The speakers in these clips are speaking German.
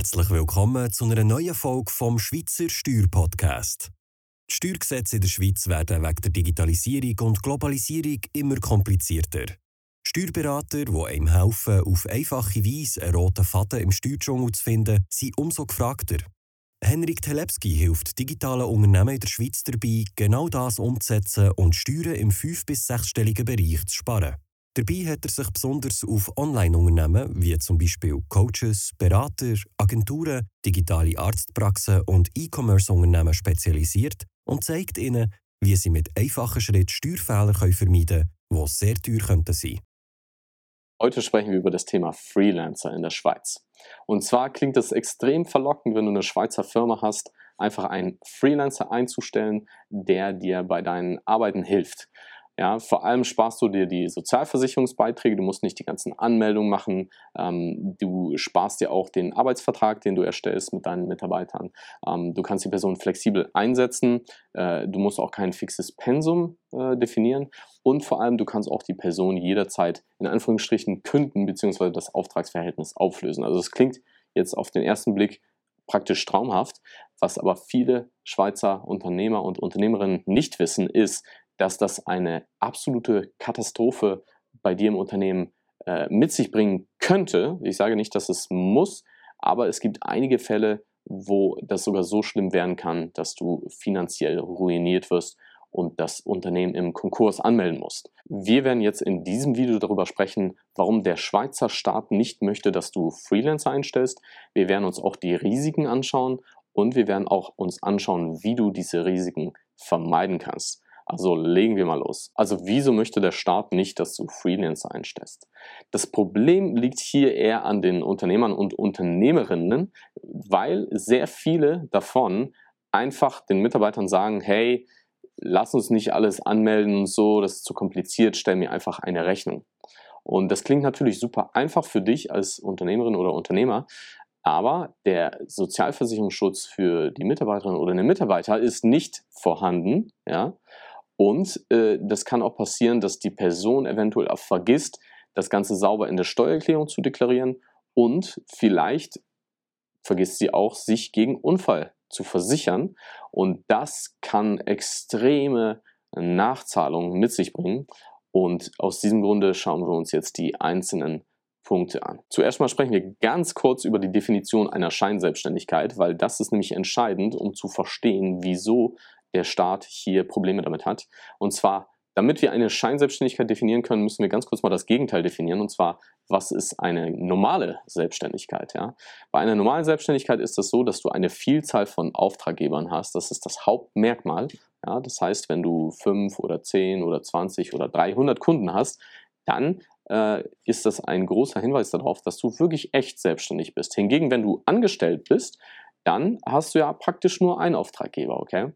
Herzlich willkommen zu einer neuen Folge vom Schweizer Steuerpodcast. Die Steuergesetze in der Schweiz werden wegen der Digitalisierung und Globalisierung immer komplizierter. Steuerberater, die einem helfen, auf einfache Weise einen roten Faden im Steuerdschungel zu finden, sind umso gefragter. Henrik Telepski hilft digitalen Unternehmen in der Schweiz dabei, genau das umzusetzen und Steuern im fünf- bis sechsstelligen Bereich zu sparen. Dabei hat er sich besonders auf Online-Unternehmen wie zum Beispiel Coaches, Berater, Agenturen, digitale Arztpraxen und E-Commerce-Unternehmen spezialisiert und zeigt ihnen, wie sie mit einfachen Schritten Steuerfehler vermeiden können, die sehr teuer könnten sein. Heute sprechen wir über das Thema Freelancer in der Schweiz. Und zwar klingt es extrem verlockend, wenn du eine Schweizer Firma hast, einfach einen Freelancer einzustellen, der dir bei deinen Arbeiten hilft. Ja, vor allem sparst du dir die Sozialversicherungsbeiträge, du musst nicht die ganzen Anmeldungen machen, ähm, du sparst dir auch den Arbeitsvertrag, den du erstellst mit deinen Mitarbeitern. Ähm, du kannst die Person flexibel einsetzen, äh, du musst auch kein fixes Pensum äh, definieren und vor allem du kannst auch die Person jederzeit in Anführungsstrichen künden bzw. das Auftragsverhältnis auflösen. Also es klingt jetzt auf den ersten Blick praktisch traumhaft. Was aber viele Schweizer Unternehmer und Unternehmerinnen nicht wissen, ist, dass das eine absolute Katastrophe bei dir im Unternehmen äh, mit sich bringen könnte. Ich sage nicht, dass es muss, aber es gibt einige Fälle, wo das sogar so schlimm werden kann, dass du finanziell ruiniert wirst und das Unternehmen im Konkurs anmelden musst. Wir werden jetzt in diesem Video darüber sprechen, warum der Schweizer Staat nicht möchte, dass du Freelancer einstellst. Wir werden uns auch die Risiken anschauen und wir werden auch uns anschauen, wie du diese Risiken vermeiden kannst. Also legen wir mal los. Also wieso möchte der Staat nicht, dass du Freelancer einstellst? Das Problem liegt hier eher an den Unternehmern und Unternehmerinnen, weil sehr viele davon einfach den Mitarbeitern sagen, hey, lass uns nicht alles anmelden und so, das ist zu kompliziert, stell mir einfach eine Rechnung. Und das klingt natürlich super einfach für dich als Unternehmerin oder Unternehmer, aber der Sozialversicherungsschutz für die Mitarbeiterin oder den Mitarbeiter ist nicht vorhanden, ja. Und äh, das kann auch passieren, dass die Person eventuell auch vergisst, das Ganze sauber in der Steuererklärung zu deklarieren und vielleicht vergisst sie auch, sich gegen Unfall zu versichern. Und das kann extreme Nachzahlungen mit sich bringen. Und aus diesem Grunde schauen wir uns jetzt die einzelnen Punkte an. Zuerst mal sprechen wir ganz kurz über die Definition einer Scheinselbstständigkeit, weil das ist nämlich entscheidend, um zu verstehen, wieso der Staat hier Probleme damit hat. Und zwar, damit wir eine Scheinselbstständigkeit definieren können, müssen wir ganz kurz mal das Gegenteil definieren. Und zwar, was ist eine normale Selbstständigkeit? Ja? Bei einer normalen Selbstständigkeit ist es das so, dass du eine Vielzahl von Auftraggebern hast. Das ist das Hauptmerkmal. Ja? Das heißt, wenn du fünf oder zehn oder zwanzig oder 300 Kunden hast, dann äh, ist das ein großer Hinweis darauf, dass du wirklich echt selbstständig bist. Hingegen, wenn du angestellt bist, dann hast du ja praktisch nur einen Auftraggeber, okay?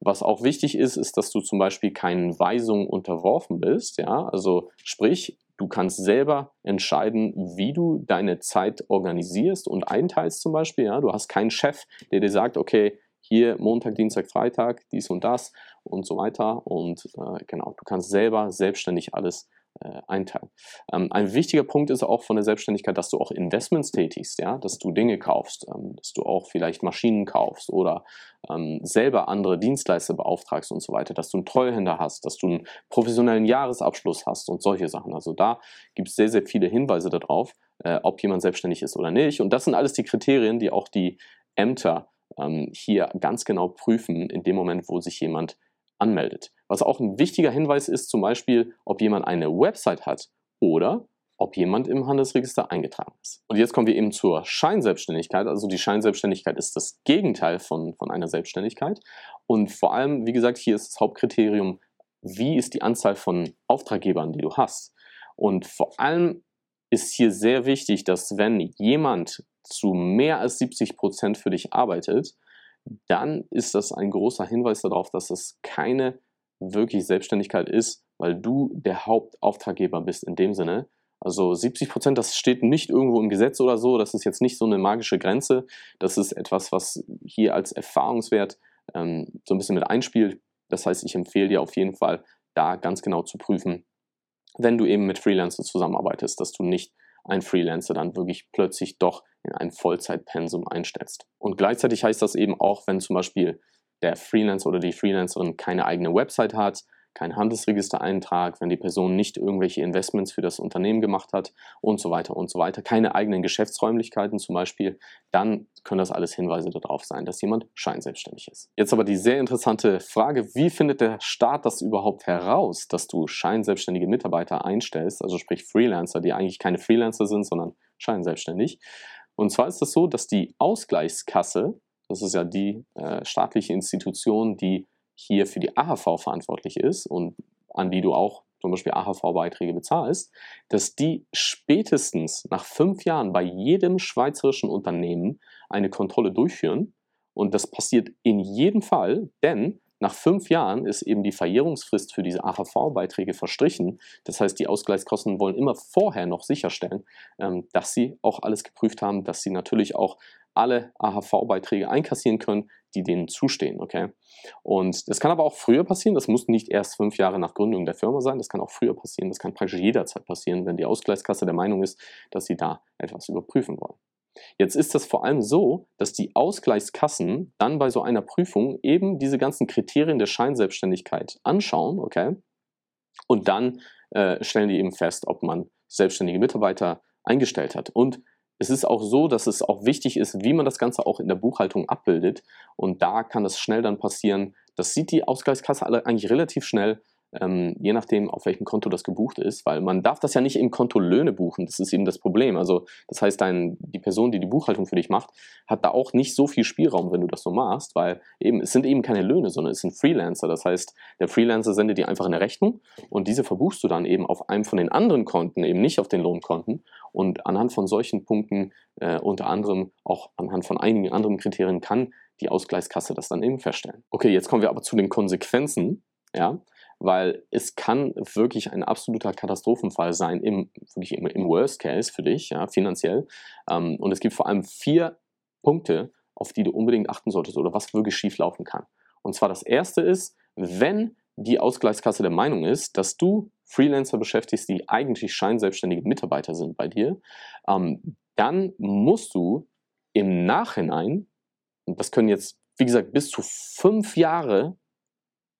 Was auch wichtig ist, ist, dass du zum Beispiel keinen Weisungen unterworfen bist. Ja? Also sprich, du kannst selber entscheiden, wie du deine Zeit organisierst und einteilst zum Beispiel. Ja? Du hast keinen Chef, der dir sagt, okay, hier Montag, Dienstag, Freitag, dies und das und so weiter. Und äh, genau, du kannst selber selbstständig alles äh, einteilen. Ähm, ein wichtiger Punkt ist auch von der Selbstständigkeit, dass du auch Investments tätigst, ja, dass du Dinge kaufst, ähm, dass du auch vielleicht Maschinen kaufst oder ähm, selber andere Dienstleister beauftragst und so weiter, dass du einen Treuhänder hast, dass du einen professionellen Jahresabschluss hast und solche Sachen. Also da gibt es sehr, sehr viele Hinweise darauf, äh, ob jemand selbstständig ist oder nicht. Und das sind alles die Kriterien, die auch die Ämter ähm, hier ganz genau prüfen, in dem Moment, wo sich jemand anmeldet. Was auch ein wichtiger Hinweis ist, zum Beispiel, ob jemand eine Website hat oder ob jemand im Handelsregister eingetragen ist. Und jetzt kommen wir eben zur Scheinselbstständigkeit. Also die Scheinselbstständigkeit ist das Gegenteil von, von einer Selbstständigkeit. Und vor allem, wie gesagt, hier ist das Hauptkriterium, wie ist die Anzahl von Auftraggebern, die du hast. Und vor allem ist hier sehr wichtig, dass wenn jemand zu mehr als 70 Prozent für dich arbeitet, dann ist das ein großer Hinweis darauf, dass es keine wirklich Selbstständigkeit ist, weil du der Hauptauftraggeber bist in dem Sinne. Also 70 Prozent, das steht nicht irgendwo im Gesetz oder so, das ist jetzt nicht so eine magische Grenze. Das ist etwas, was hier als Erfahrungswert ähm, so ein bisschen mit einspielt. Das heißt, ich empfehle dir auf jeden Fall, da ganz genau zu prüfen, wenn du eben mit Freelancern zusammenarbeitest, dass du nicht einen Freelancer dann wirklich plötzlich doch in ein Vollzeitpensum einstellst. Und gleichzeitig heißt das eben auch, wenn zum Beispiel der Freelancer oder die Freelancerin keine eigene Website hat, kein Handelsregistereintrag, wenn die Person nicht irgendwelche Investments für das Unternehmen gemacht hat und so weiter und so weiter, keine eigenen Geschäftsräumlichkeiten zum Beispiel, dann können das alles Hinweise darauf sein, dass jemand scheinselbstständig ist. Jetzt aber die sehr interessante Frage, wie findet der Staat das überhaupt heraus, dass du scheinselbstständige Mitarbeiter einstellst, also sprich Freelancer, die eigentlich keine Freelancer sind, sondern scheinselbstständig. Und zwar ist es das so, dass die Ausgleichskasse, das ist ja die äh, staatliche Institution, die hier für die AHV verantwortlich ist und an die du auch zum Beispiel AHV-Beiträge bezahlst, dass die spätestens nach fünf Jahren bei jedem schweizerischen Unternehmen eine Kontrolle durchführen. Und das passiert in jedem Fall, denn nach fünf Jahren ist eben die Verjährungsfrist für diese AHV-Beiträge verstrichen. Das heißt, die Ausgleichskosten wollen immer vorher noch sicherstellen, ähm, dass sie auch alles geprüft haben, dass sie natürlich auch alle AHV-Beiträge einkassieren können, die denen zustehen. Okay? Und das kann aber auch früher passieren. Das muss nicht erst fünf Jahre nach Gründung der Firma sein. Das kann auch früher passieren. Das kann praktisch jederzeit passieren, wenn die Ausgleichskasse der Meinung ist, dass sie da etwas überprüfen wollen. Jetzt ist das vor allem so, dass die Ausgleichskassen dann bei so einer Prüfung eben diese ganzen Kriterien der Scheinselbstständigkeit anschauen, okay? Und dann äh, stellen die eben fest, ob man selbstständige Mitarbeiter eingestellt hat. Und es ist auch so, dass es auch wichtig ist, wie man das Ganze auch in der Buchhaltung abbildet. Und da kann es schnell dann passieren, das sieht die Ausgleichskasse eigentlich relativ schnell, ähm, je nachdem, auf welchem Konto das gebucht ist, weil man darf das ja nicht im Konto Löhne buchen, das ist eben das Problem. Also das heißt, dein, die Person, die die Buchhaltung für dich macht, hat da auch nicht so viel Spielraum, wenn du das so machst, weil eben, es sind eben keine Löhne, sondern es sind Freelancer. Das heißt, der Freelancer sendet dir einfach eine Rechnung und diese verbuchst du dann eben auf einem von den anderen Konten, eben nicht auf den Lohnkonten. Und anhand von solchen Punkten, äh, unter anderem auch anhand von einigen anderen Kriterien, kann die Ausgleichskasse das dann eben feststellen. Okay, jetzt kommen wir aber zu den Konsequenzen. Ja, weil es kann wirklich ein absoluter Katastrophenfall sein, im, wirklich im, im Worst Case für dich, ja, finanziell. Ähm, und es gibt vor allem vier Punkte, auf die du unbedingt achten solltest oder was wirklich schief laufen kann. Und zwar das erste ist, wenn die Ausgleichskasse der Meinung ist, dass du Freelancer beschäftigst, die eigentlich scheinselbstständige Mitarbeiter sind bei dir, ähm, dann musst du im Nachhinein, und das können jetzt, wie gesagt, bis zu fünf Jahre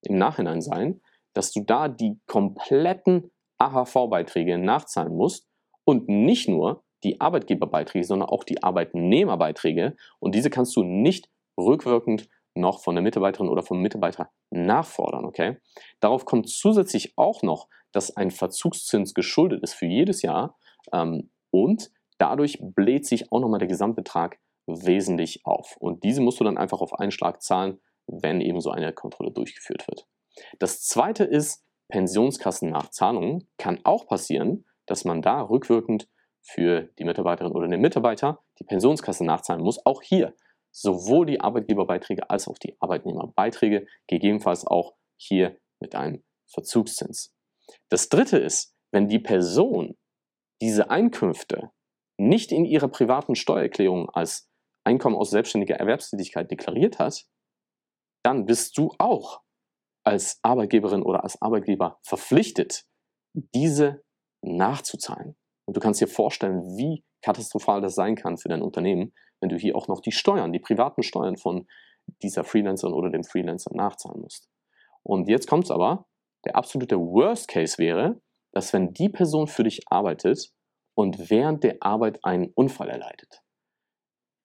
im Nachhinein sein, dass du da die kompletten AHV-Beiträge nachzahlen musst und nicht nur die Arbeitgeberbeiträge, sondern auch die Arbeitnehmerbeiträge. Und diese kannst du nicht rückwirkend noch von der Mitarbeiterin oder vom Mitarbeiter nachfordern. Okay? Darauf kommt zusätzlich auch noch, dass ein Verzugszins geschuldet ist für jedes Jahr ähm, und dadurch bläht sich auch nochmal der Gesamtbetrag wesentlich auf. Und diese musst du dann einfach auf einen Schlag zahlen, wenn eben so eine Kontrolle durchgeführt wird. Das zweite ist Pensionskassennachzahlungen. Kann auch passieren, dass man da rückwirkend für die Mitarbeiterin oder den Mitarbeiter die Pensionskasse nachzahlen muss. Auch hier sowohl die Arbeitgeberbeiträge als auch die Arbeitnehmerbeiträge, gegebenenfalls auch hier mit einem Verzugszins. Das dritte ist, wenn die Person diese Einkünfte nicht in ihrer privaten Steuererklärung als Einkommen aus selbstständiger Erwerbstätigkeit deklariert hat, dann bist du auch als Arbeitgeberin oder als Arbeitgeber verpflichtet, diese nachzuzahlen. Und du kannst dir vorstellen, wie katastrophal das sein kann für dein Unternehmen, wenn du hier auch noch die Steuern, die privaten Steuern von dieser Freelancerin oder dem Freelancer nachzahlen musst. Und jetzt kommt es aber, der absolute Worst Case wäre, dass wenn die Person für dich arbeitet und während der Arbeit einen Unfall erleidet,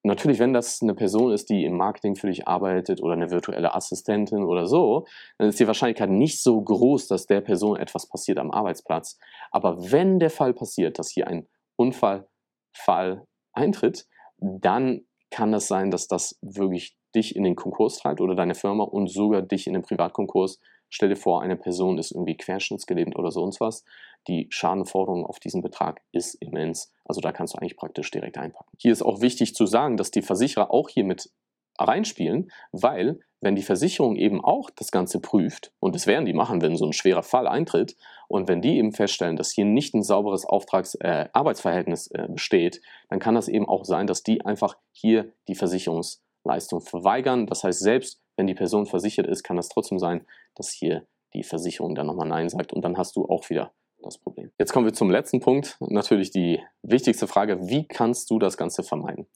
Natürlich, wenn das eine Person ist, die im Marketing für dich arbeitet oder eine virtuelle Assistentin oder so, dann ist die Wahrscheinlichkeit nicht so groß, dass der Person etwas passiert am Arbeitsplatz. Aber wenn der Fall passiert, dass hier ein Unfallfall eintritt, dann kann das sein, dass das wirklich dich in den Konkurs treibt oder deine Firma und sogar dich in den Privatkonkurs Stell dir vor, eine Person ist irgendwie querschnittsgelähmt oder sonst was. Die Schadenforderung auf diesen Betrag ist immens. Also da kannst du eigentlich praktisch direkt einpacken. Hier ist auch wichtig zu sagen, dass die Versicherer auch hier mit reinspielen, weil wenn die Versicherung eben auch das Ganze prüft, und das werden die machen, wenn so ein schwerer Fall eintritt, und wenn die eben feststellen, dass hier nicht ein sauberes Auftrags äh, Arbeitsverhältnis äh, besteht, dann kann das eben auch sein, dass die einfach hier die Versicherungsleistung verweigern. Das heißt, selbst wenn die Person versichert ist, kann es trotzdem sein, dass hier die Versicherung dann nochmal Nein sagt und dann hast du auch wieder das Problem. Jetzt kommen wir zum letzten Punkt. Natürlich die wichtigste Frage, wie kannst du das Ganze vermeiden?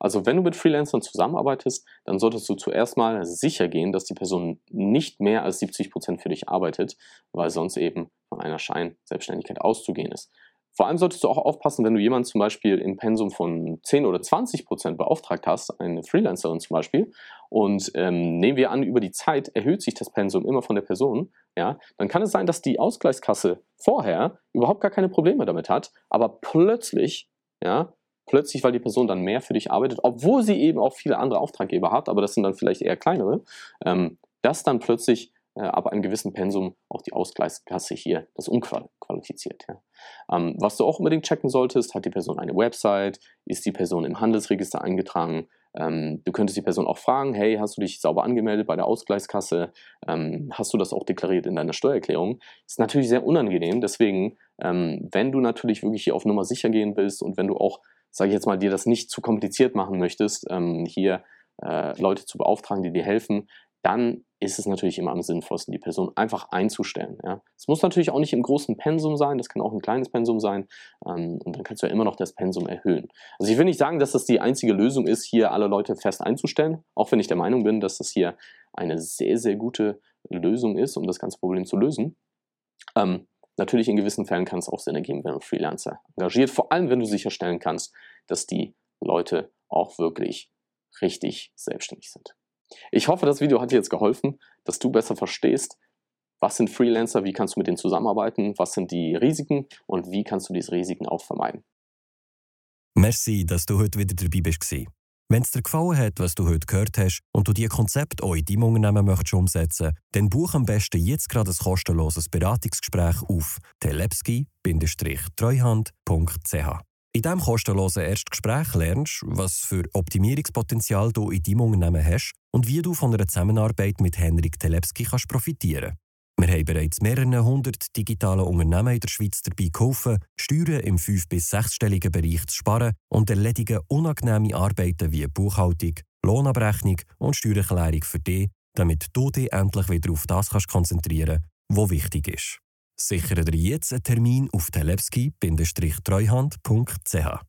Also wenn du mit Freelancern zusammenarbeitest, dann solltest du zuerst mal sicher gehen, dass die Person nicht mehr als 70 Prozent für dich arbeitet, weil sonst eben von einer Scheinselbstständigkeit auszugehen ist. Vor allem solltest du auch aufpassen, wenn du jemanden zum Beispiel im Pensum von 10 oder 20 Prozent beauftragt hast, eine Freelancerin zum Beispiel, und ähm, nehmen wir an, über die Zeit erhöht sich das Pensum immer von der Person, ja, dann kann es sein, dass die Ausgleichskasse vorher überhaupt gar keine Probleme damit hat, aber plötzlich, ja, plötzlich, weil die Person dann mehr für dich arbeitet, obwohl sie eben auch viele andere Auftraggeber hat, aber das sind dann vielleicht eher kleinere, ähm, dass dann plötzlich ab einem gewissen Pensum auch die Ausgleichskasse hier das unqualifiziert. Ja. Ähm, was du auch unbedingt checken solltest, hat die Person eine Website, ist die Person im Handelsregister eingetragen, ähm, du könntest die Person auch fragen, hey, hast du dich sauber angemeldet bei der Ausgleichskasse? Ähm, hast du das auch deklariert in deiner Steuererklärung? Ist natürlich sehr unangenehm, deswegen, ähm, wenn du natürlich wirklich hier auf Nummer sicher gehen willst und wenn du auch, sage ich jetzt mal, dir das nicht zu kompliziert machen möchtest, ähm, hier äh, Leute zu beauftragen, die dir helfen, dann ist es natürlich immer am sinnvollsten, die Person einfach einzustellen. Ja. Es muss natürlich auch nicht im großen Pensum sein, das kann auch ein kleines Pensum sein ähm, und dann kannst du ja immer noch das Pensum erhöhen. Also ich will nicht sagen, dass das die einzige Lösung ist, hier alle Leute fest einzustellen, auch wenn ich der Meinung bin, dass das hier eine sehr, sehr gute Lösung ist, um das ganze Problem zu lösen. Ähm, natürlich in gewissen Fällen kann es auch Sinn ergeben, wenn du Freelancer engagiert, vor allem wenn du sicherstellen kannst, dass die Leute auch wirklich richtig selbstständig sind. Ich hoffe, das Video hat dir jetzt geholfen, dass du besser verstehst, was sind Freelancer, wie kannst du mit denen zusammenarbeiten, was sind die Risiken und wie kannst du diese Risiken auch vermeiden. Merci, dass du heute wieder dabei bist. Wenn es dir gefallen hat, was du heute gehört hast und du dieses Konzept auch in deinem Unternehmen möchtest umsetzen dann buch am besten jetzt gerade ein kostenloses Beratungsgespräch auf telepski-treuhand.ch. In diesem kostenlosen Erstgespräch lernst du, was für Optimierungspotenzial du in deinem Unternehmen hast und wie du von einer Zusammenarbeit mit Henrik Telepski kannst profitieren Wir haben bereits mehrere hundert digitale Unternehmen in der Schweiz dabei geholfen, Steuern im fünf- bis sechsstelligen Bereich zu sparen und erledigen unangenehme Arbeiten wie Buchhaltung, Lohnabrechnung und Steuererklärung für dich, damit du dich endlich wieder auf das kannst konzentrieren kannst, was wichtig ist. Sichere dir jetzt einen Termin auf telepski-treuhand.ch.